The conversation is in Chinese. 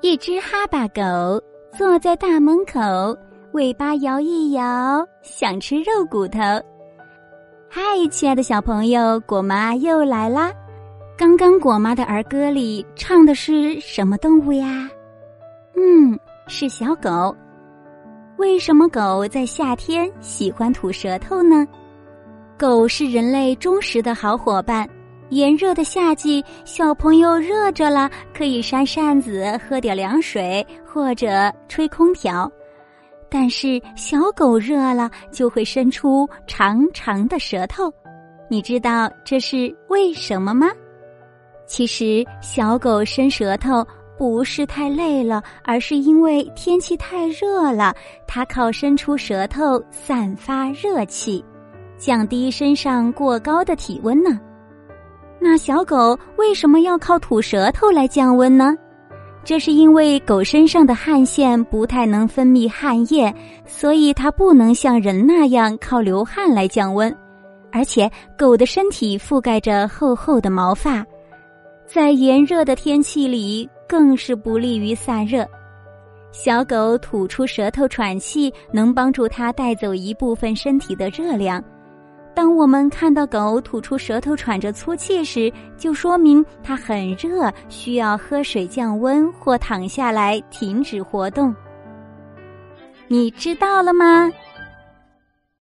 一只哈巴狗坐在大门口，尾巴摇一摇，想吃肉骨头。嗨，亲爱的小朋友，果妈又来啦！刚刚果妈的儿歌里唱的是什么动物呀？嗯，是小狗。为什么狗在夏天喜欢吐舌头呢？狗是人类忠实的好伙伴。炎热的夏季，小朋友热着了，可以扇扇子、喝点凉水或者吹空调。但是小狗热了，就会伸出长长的舌头。你知道这是为什么吗？其实小狗伸舌头不是太累了，而是因为天气太热了，它靠伸出舌头散发热气，降低身上过高的体温呢。那小狗为什么要靠吐舌头来降温呢？这是因为狗身上的汗腺不太能分泌汗液，所以它不能像人那样靠流汗来降温。而且，狗的身体覆盖着厚厚的毛发，在炎热的天气里更是不利于散热。小狗吐出舌头喘气，能帮助它带走一部分身体的热量。当我们看到狗吐出舌头喘着粗气时，就说明它很热，需要喝水降温或躺下来停止活动。你知道了吗？